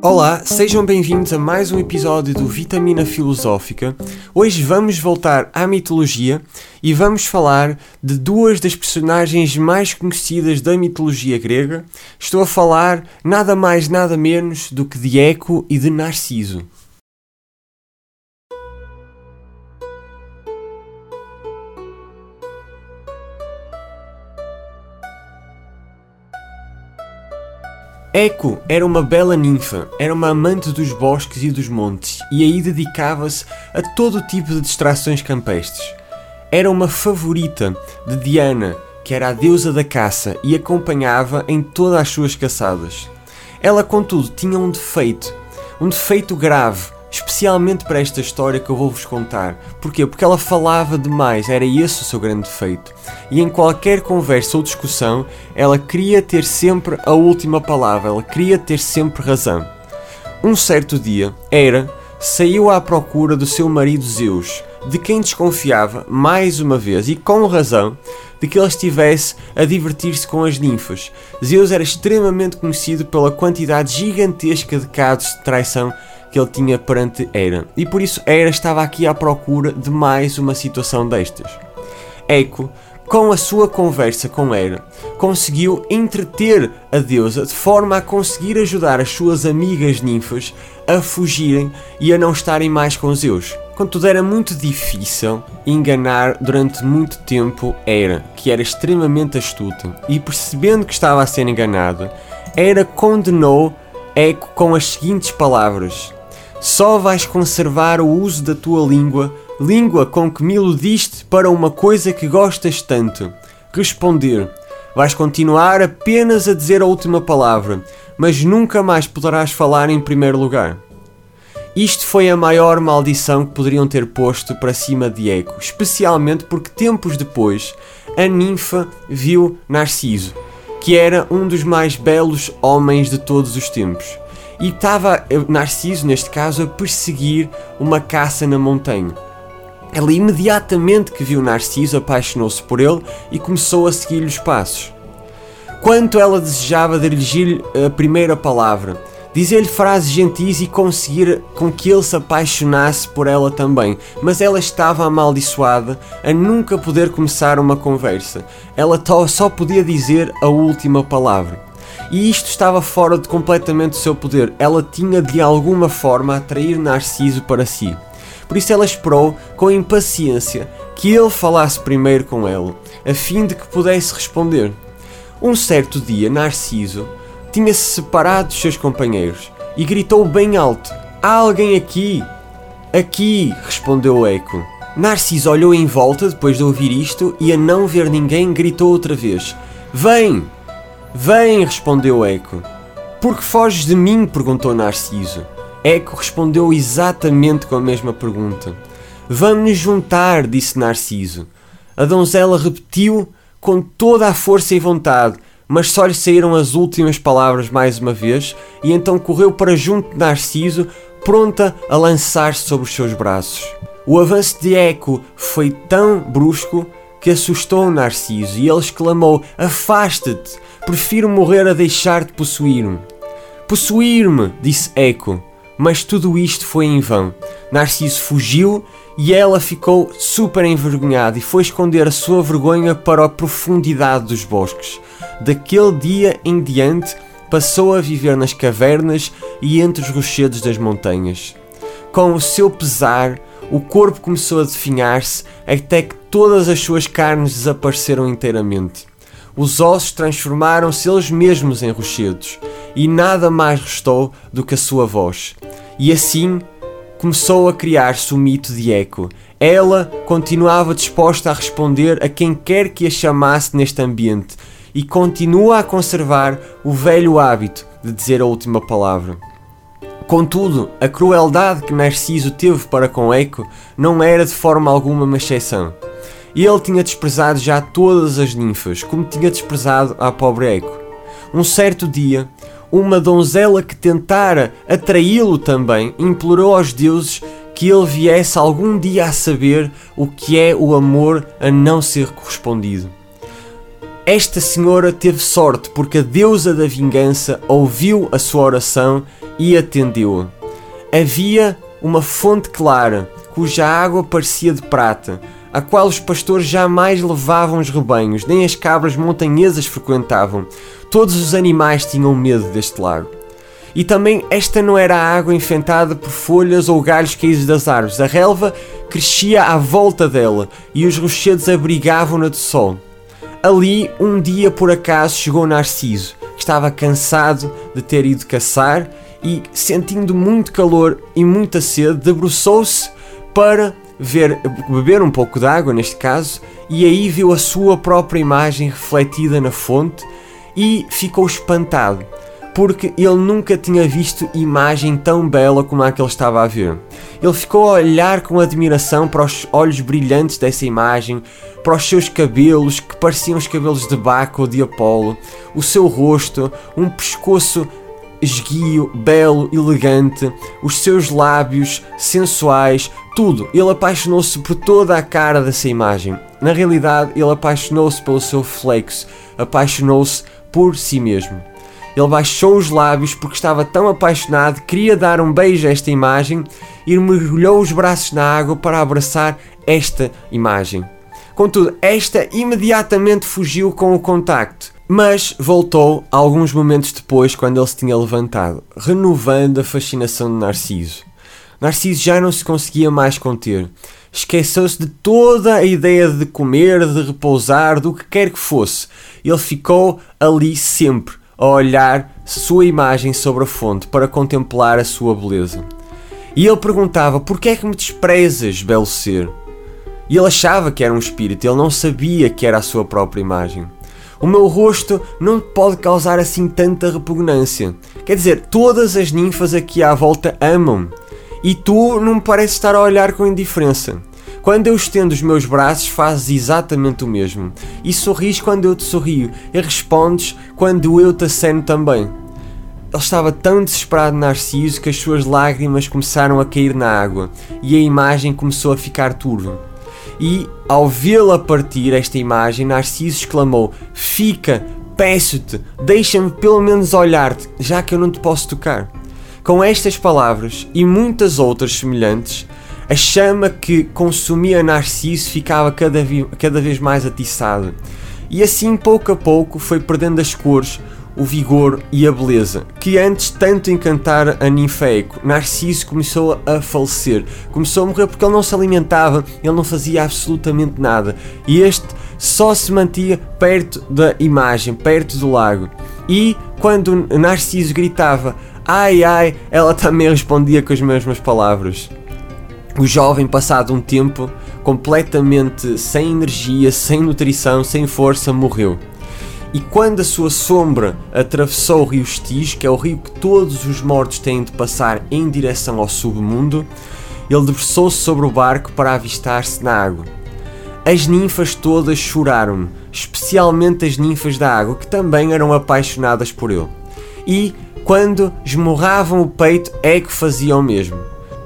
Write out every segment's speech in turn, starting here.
Olá, sejam bem-vindos a mais um episódio do Vitamina Filosófica. Hoje vamos voltar à mitologia e vamos falar de duas das personagens mais conhecidas da mitologia grega. Estou a falar nada mais, nada menos do que de Eco e de Narciso. Eco era uma bela ninfa, era uma amante dos bosques e dos montes e aí dedicava-se a todo tipo de distrações campestres. Era uma favorita de Diana, que era a deusa da caça e acompanhava em todas as suas caçadas. Ela, contudo, tinha um defeito, um defeito grave, especialmente para esta história que eu vou-vos contar. Porquê? Porque ela falava demais, era esse o seu grande defeito. E em qualquer conversa ou discussão, ela queria ter sempre a última palavra, ela queria ter sempre razão. Um certo dia, Hera saiu à procura do seu marido Zeus, de quem desconfiava, mais uma vez, e com razão, de que ele estivesse a divertir-se com as ninfas. Zeus era extremamente conhecido pela quantidade gigantesca de casos de traição que ele tinha perante Hera, e por isso Hera estava aqui à procura de mais uma situação destas. Eco, com a sua conversa com Hera, conseguiu entreter a deusa de forma a conseguir ajudar as suas amigas ninfas a fugirem e a não estarem mais com Zeus. Contudo, era muito difícil enganar durante muito tempo Hera, que era extremamente astuta, e percebendo que estava a ser enganada, Hera condenou Eco com as seguintes palavras: só vais conservar o uso da tua língua, língua com que me iludiste para uma coisa que gostas tanto. Responder. Vais continuar apenas a dizer a última palavra, mas nunca mais poderás falar em primeiro lugar. Isto foi a maior maldição que poderiam ter posto para cima de Eco, especialmente porque tempos depois a ninfa viu Narciso, que era um dos mais belos homens de todos os tempos e estava Narciso, neste caso, a perseguir uma caça na montanha. Ela imediatamente que viu Narciso apaixonou-se por ele e começou a seguir-lhe os passos. Quanto ela desejava dirigir-lhe a primeira palavra, dizer-lhe frases gentis e conseguir com que ele se apaixonasse por ela também, mas ela estava amaldiçoada a nunca poder começar uma conversa. Ela só podia dizer a última palavra e isto estava fora de completamente do seu poder. Ela tinha de alguma forma atrair Narciso para si. Por isso ela esperou com impaciência que ele falasse primeiro com ela, a fim de que pudesse responder. Um certo dia, Narciso tinha-se separado dos seus companheiros e gritou bem alto: Há alguém aqui! Aqui! respondeu o eco. Narciso olhou em volta depois de ouvir isto e, a não ver ninguém, gritou outra vez: Vem! Vem, respondeu Eco. Por que foges de mim? perguntou Narciso. Eco respondeu exatamente com a mesma pergunta. Vamos nos juntar, disse Narciso. A donzela repetiu com toda a força e vontade, mas só lhe saíram as últimas palavras mais uma vez, e então correu para junto de Narciso, pronta a lançar-se sobre os seus braços. O avanço de Eco foi tão brusco que assustou Narciso e ele exclamou: Afasta-te! Prefiro morrer a deixar de possuir-me. Possuir-me! disse Eco. Mas tudo isto foi em vão. Narciso fugiu e ela ficou super envergonhada e foi esconder a sua vergonha para a profundidade dos bosques. Daquele dia em diante, passou a viver nas cavernas e entre os rochedos das montanhas. Com o seu pesar, o corpo começou a definhar-se até que todas as suas carnes desapareceram inteiramente. Os ossos transformaram-se eles mesmos em rochedos, e nada mais restou do que a sua voz. E assim começou a criar-se o mito de Eco. Ela continuava disposta a responder a quem quer que a chamasse neste ambiente, e continua a conservar o velho hábito de dizer a última palavra. Contudo, a crueldade que Narciso teve para com Eco não era de forma alguma uma exceção. Ele tinha desprezado já todas as ninfas, como tinha desprezado a pobre Eco. Um certo dia, uma donzela que tentara atraí-lo também implorou aos deuses que ele viesse algum dia a saber o que é o amor a não ser correspondido. esta senhora teve sorte porque a deusa da vingança ouviu a sua oração e atendeu-a. Havia uma fonte clara, cuja água parecia de prata, a qual os pastores jamais levavam os rebanhos, nem as cabras montanhesas frequentavam. Todos os animais tinham medo deste lago. E também esta não era água enfentada por folhas ou galhos caídos das árvores. A relva crescia à volta dela e os rochedos abrigavam-na de sol. Ali, um dia por acaso, chegou Narciso, que estava cansado de ter ido caçar e, sentindo muito calor e muita sede, debruçou-se para ver, beber um pouco de água, neste caso, e aí viu a sua própria imagem refletida na fonte e ficou espantado porque ele nunca tinha visto imagem tão bela como a que ele estava a ver. Ele ficou a olhar com admiração para os olhos brilhantes dessa imagem, para os seus cabelos, que pareciam os cabelos de Baco ou de Apolo, o seu rosto, um pescoço esguio, belo, elegante, os seus lábios sensuais, tudo. Ele apaixonou-se por toda a cara dessa imagem. Na realidade, ele apaixonou-se pelo seu flexo, apaixonou-se por si mesmo. Ele baixou os lábios porque estava tão apaixonado, queria dar um beijo a esta imagem e mergulhou os braços na água para abraçar esta imagem. Contudo, esta imediatamente fugiu com o contacto, mas voltou alguns momentos depois, quando ele se tinha levantado, renovando a fascinação de Narciso. Narciso já não se conseguia mais conter. Esqueceu-se de toda a ideia de comer, de repousar, do que quer que fosse. Ele ficou ali sempre, a olhar sua imagem sobre a fonte para contemplar a sua beleza. E ele perguntava: Por que é que me desprezas, belo ser? E ele achava que era um espírito, ele não sabia que era a sua própria imagem. O meu rosto não pode causar assim tanta repugnância. Quer dizer, todas as ninfas aqui à volta amam-me. E tu não me pareces estar a olhar com indiferença. Quando eu estendo os meus braços, fazes exatamente o mesmo. E sorris quando eu te sorrio, e respondes quando eu te aceno também. Ele estava tão desesperado Narciso que as suas lágrimas começaram a cair na água e a imagem começou a ficar turva. E, ao vê-la partir, esta imagem, Narciso exclamou: Fica, peço-te, deixa-me pelo menos olhar-te, já que eu não te posso tocar. Com estas palavras e muitas outras semelhantes, a chama que consumia Narciso ficava cada, cada vez mais atiçada. E assim, pouco a pouco, foi perdendo as cores, o vigor e a beleza, que antes tanto encantar a ninfeico. Narciso começou a falecer, começou a morrer porque ele não se alimentava, ele não fazia absolutamente nada. E este só se mantia perto da imagem, perto do lago. E quando Narciso gritava ai ai, ela também respondia com as mesmas palavras. O jovem, passado um tempo, completamente sem energia, sem nutrição, sem força, morreu. E quando a sua sombra atravessou o rio Estige, que é o rio que todos os mortos têm de passar em direção ao submundo, ele debruçou-se sobre o barco para avistar-se na água. As ninfas todas choraram, especialmente as ninfas da água, que também eram apaixonadas por ele. E, quando esmurravam o peito, é que faziam o mesmo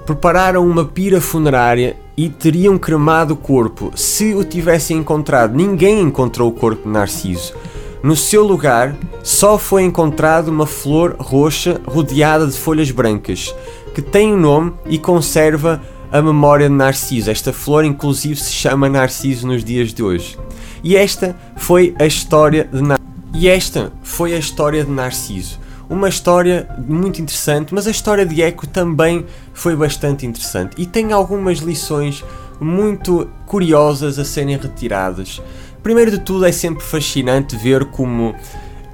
prepararam uma pira funerária e teriam cremado o corpo se o tivessem encontrado. Ninguém encontrou o corpo de Narciso. No seu lugar, só foi encontrada uma flor roxa rodeada de folhas brancas, que tem o um nome e conserva a memória de Narciso. Esta flor, inclusive, se chama Narciso nos dias de hoje. E esta foi a história de Nar E esta foi a história de Narciso uma história muito interessante, mas a história de Eco também foi bastante interessante e tem algumas lições muito curiosas a serem retiradas. Primeiro de tudo, é sempre fascinante ver como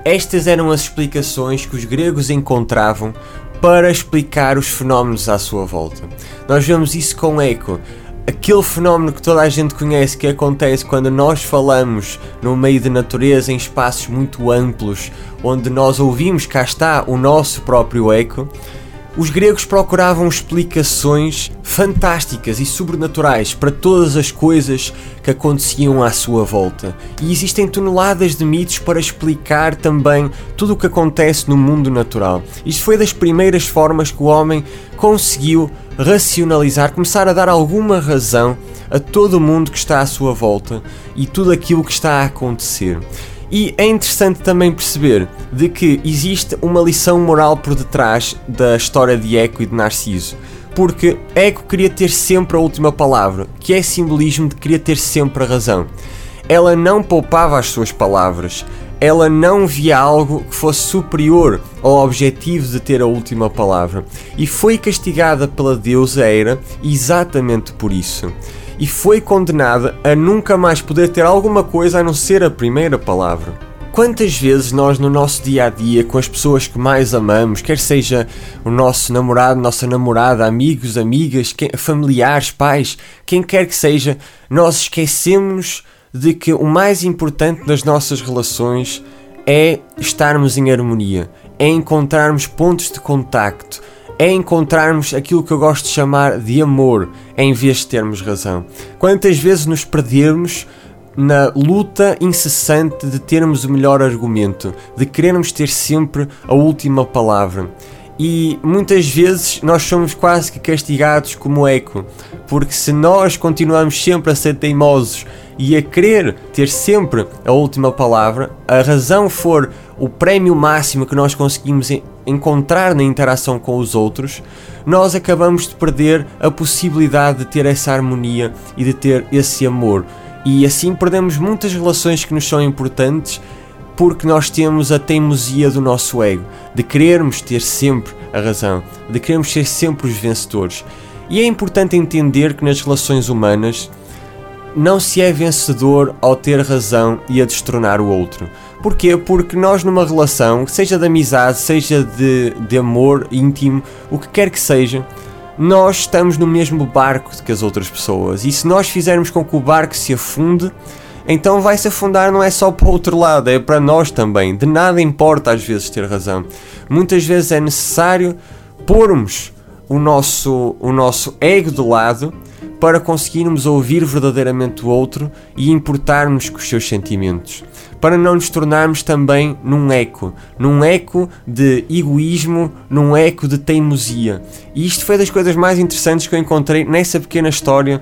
estas eram as explicações que os gregos encontravam para explicar os fenómenos à sua volta. Nós vemos isso com Eco aquele fenómeno que toda a gente conhece que acontece quando nós falamos no meio de natureza em espaços muito amplos, onde nós ouvimos cá está o nosso próprio eco, os gregos procuravam explicações fantásticas e sobrenaturais para todas as coisas que aconteciam à sua volta. E existem toneladas de mitos para explicar também tudo o que acontece no mundo natural. Isto foi das primeiras formas que o homem conseguiu racionalizar, começar a dar alguma razão a todo o mundo que está à sua volta e tudo aquilo que está a acontecer. E é interessante também perceber de que existe uma lição moral por detrás da história de Eco e de Narciso. Porque Eco queria ter sempre a última palavra, que é simbolismo de queria ter sempre a razão. Ela não poupava as suas palavras, ela não via algo que fosse superior ao objetivo de ter a última palavra e foi castigada pela deusa Eira exatamente por isso. E foi condenada a nunca mais poder ter alguma coisa a não ser a primeira palavra. Quantas vezes nós no nosso dia a dia, com as pessoas que mais amamos, quer seja o nosso namorado, nossa namorada, amigos, amigas, familiares, pais, quem quer que seja, nós esquecemos de que o mais importante das nossas relações é estarmos em harmonia, é encontrarmos pontos de contacto, é encontrarmos aquilo que eu gosto de chamar de amor, em vez de termos razão. Quantas vezes nos perdermos na luta incessante de termos o melhor argumento, de querermos ter sempre a última palavra. E muitas vezes nós somos quase que castigados como eco, porque se nós continuamos sempre a ser teimosos e a querer ter sempre a última palavra, a razão for o prémio máximo que nós conseguimos encontrar na interação com os outros, nós acabamos de perder a possibilidade de ter essa harmonia e de ter esse amor. E assim perdemos muitas relações que nos são importantes porque nós temos a teimosia do nosso ego, de querermos ter sempre a razão, de querermos ser sempre os vencedores. E é importante entender que nas relações humanas não se é vencedor ao ter razão e a destronar o outro. Porquê? Porque nós numa relação, seja de amizade, seja de, de amor íntimo, o que quer que seja, nós estamos no mesmo barco que as outras pessoas. E se nós fizermos com que o barco se afunde, então vai se afundar não é só para o outro lado, é para nós também. De nada importa às vezes ter razão. Muitas vezes é necessário pormos o nosso, o nosso ego de lado para conseguirmos ouvir verdadeiramente o outro e importarmos com os seus sentimentos. Para não nos tornarmos também num eco, num eco de egoísmo, num eco de teimosia. E isto foi das coisas mais interessantes que eu encontrei nessa pequena história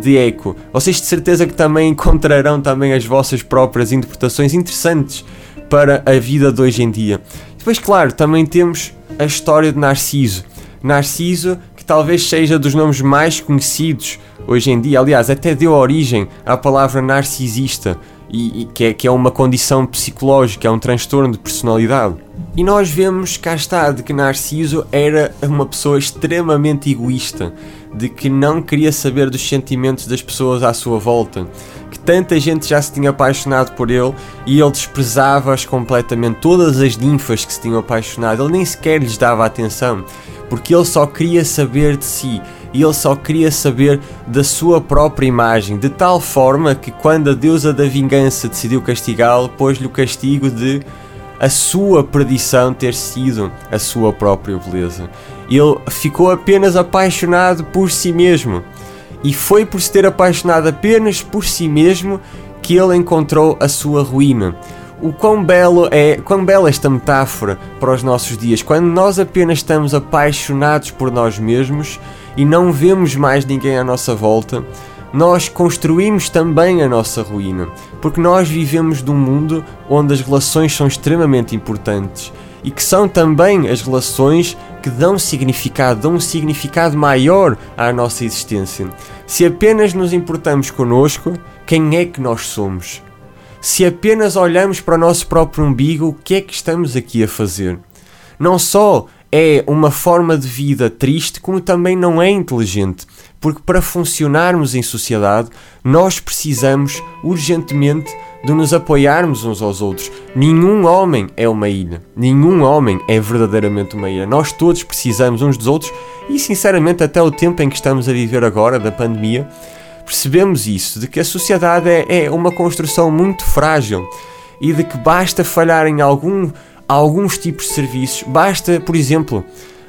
de eco. Vocês de certeza que também encontrarão também as vossas próprias interpretações interessantes para a vida de hoje em dia. Depois, claro, também temos a história de Narciso. Narciso talvez seja dos nomes mais conhecidos hoje em dia. Aliás, até deu origem à palavra narcisista, e, e que, é, que é uma condição psicológica, é um transtorno de personalidade. E nós vemos, cá está, de que Narciso era uma pessoa extremamente egoísta, de que não queria saber dos sentimentos das pessoas à sua volta, que tanta gente já se tinha apaixonado por ele e ele desprezava-as completamente, todas as ninfas que se tinham apaixonado, ele nem sequer lhes dava atenção porque ele só queria saber de si e ele só queria saber da sua própria imagem, de tal forma que quando a deusa da vingança decidiu castigá-lo, pôs-lhe o castigo de a sua perdição ter sido a sua própria beleza. Ele ficou apenas apaixonado por si mesmo. E foi por se ter apaixonado apenas por si mesmo que ele encontrou a sua ruína. O quão belo é, quão bela esta metáfora para os nossos dias, quando nós apenas estamos apaixonados por nós mesmos e não vemos mais ninguém à nossa volta, nós construímos também a nossa ruína, porque nós vivemos num mundo onde as relações são extremamente importantes e que são também as relações que dão significado, dão um significado maior à nossa existência. Se apenas nos importamos connosco, quem é que nós somos? Se apenas olhamos para o nosso próprio umbigo, o que é que estamos aqui a fazer? Não só é uma forma de vida triste, como também não é inteligente, porque para funcionarmos em sociedade, nós precisamos urgentemente de nos apoiarmos uns aos outros. Nenhum homem é uma ilha, nenhum homem é verdadeiramente uma ilha. Nós todos precisamos uns dos outros e, sinceramente, até o tempo em que estamos a viver agora, da pandemia, percebemos isso, de que a sociedade é, é uma construção muito frágil e de que basta falhar em algum, alguns tipos de serviços, basta, por exemplo,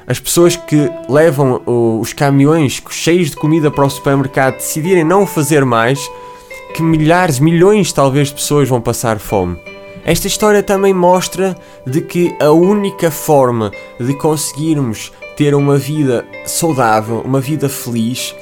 as pessoas que levam os caminhões cheios de comida para o supermercado decidirem não fazer mais, que milhares, milhões talvez de pessoas vão passar fome. Esta história também mostra de que a única forma de conseguirmos ter uma vida saudável, uma vida feliz,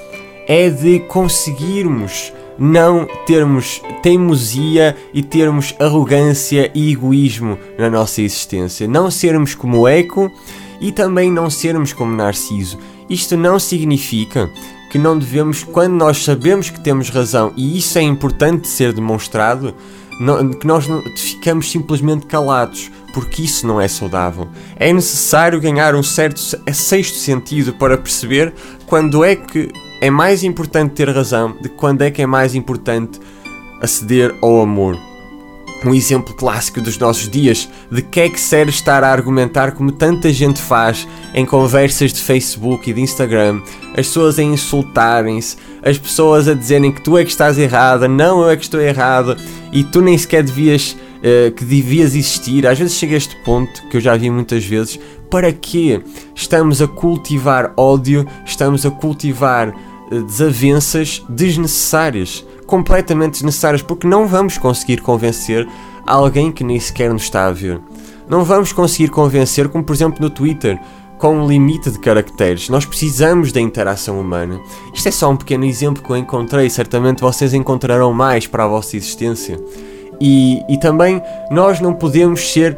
é de conseguirmos não termos teimosia e termos arrogância e egoísmo na nossa existência. Não sermos como Eco e também não sermos como Narciso. Isto não significa que não devemos, quando nós sabemos que temos razão, e isso é importante ser demonstrado, não, que nós não, ficamos simplesmente calados, porque isso não é saudável. É necessário ganhar um certo sexto sentido para perceber quando é que é mais importante ter razão de quando é que é mais importante aceder ao amor. Um exemplo clássico dos nossos dias de que é que serve estar a argumentar como tanta gente faz em conversas de Facebook e de Instagram, as pessoas a insultarem-se, as pessoas a dizerem que tu é que estás errada, não eu é que estou errado e tu nem sequer devias uh, que devias existir. Às vezes chega a este ponto que eu já vi muitas vezes, para que estamos a cultivar ódio, estamos a cultivar uh, desavenças desnecessárias completamente desnecessárias porque não vamos conseguir convencer alguém que nem sequer nos está a ver. Não vamos conseguir convencer, como por exemplo no Twitter, com um limite de caracteres. Nós precisamos da interação humana. Isto é só um pequeno exemplo que eu encontrei, certamente vocês encontrarão mais para a vossa existência. E, e também nós não podemos ser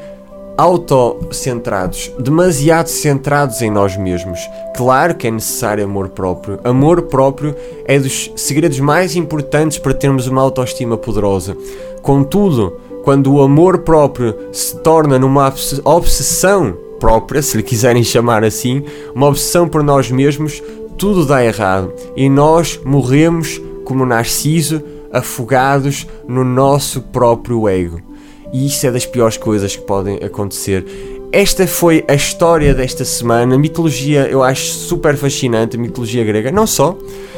autocentrados, demasiado centrados em nós mesmos. Claro que é necessário amor próprio. Amor próprio é dos segredos mais importantes para termos uma autoestima poderosa. Contudo, quando o amor próprio se torna numa obsessão própria, se lhe quiserem chamar assim, uma obsessão por nós mesmos, tudo dá errado e nós morremos como Narciso, afogados no nosso próprio ego e isso é das piores coisas que podem acontecer. Esta foi a história desta semana. A mitologia eu acho super fascinante, mitologia grega, não só.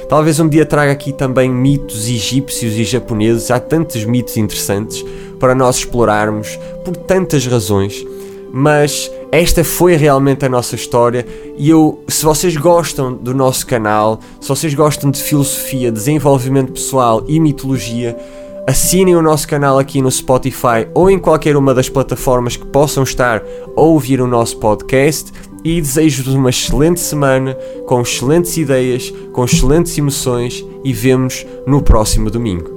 Talvez um dia traga aqui também mitos egípcios e japoneses. Há tantos mitos interessantes para nós explorarmos por tantas razões. Mas esta foi realmente a nossa história e eu, se vocês gostam do nosso canal, se vocês gostam de filosofia, desenvolvimento pessoal e mitologia, Assinem o nosso canal aqui no Spotify ou em qualquer uma das plataformas que possam estar a ouvir o nosso podcast e desejo-vos uma excelente semana, com excelentes ideias, com excelentes emoções e vemos no próximo domingo.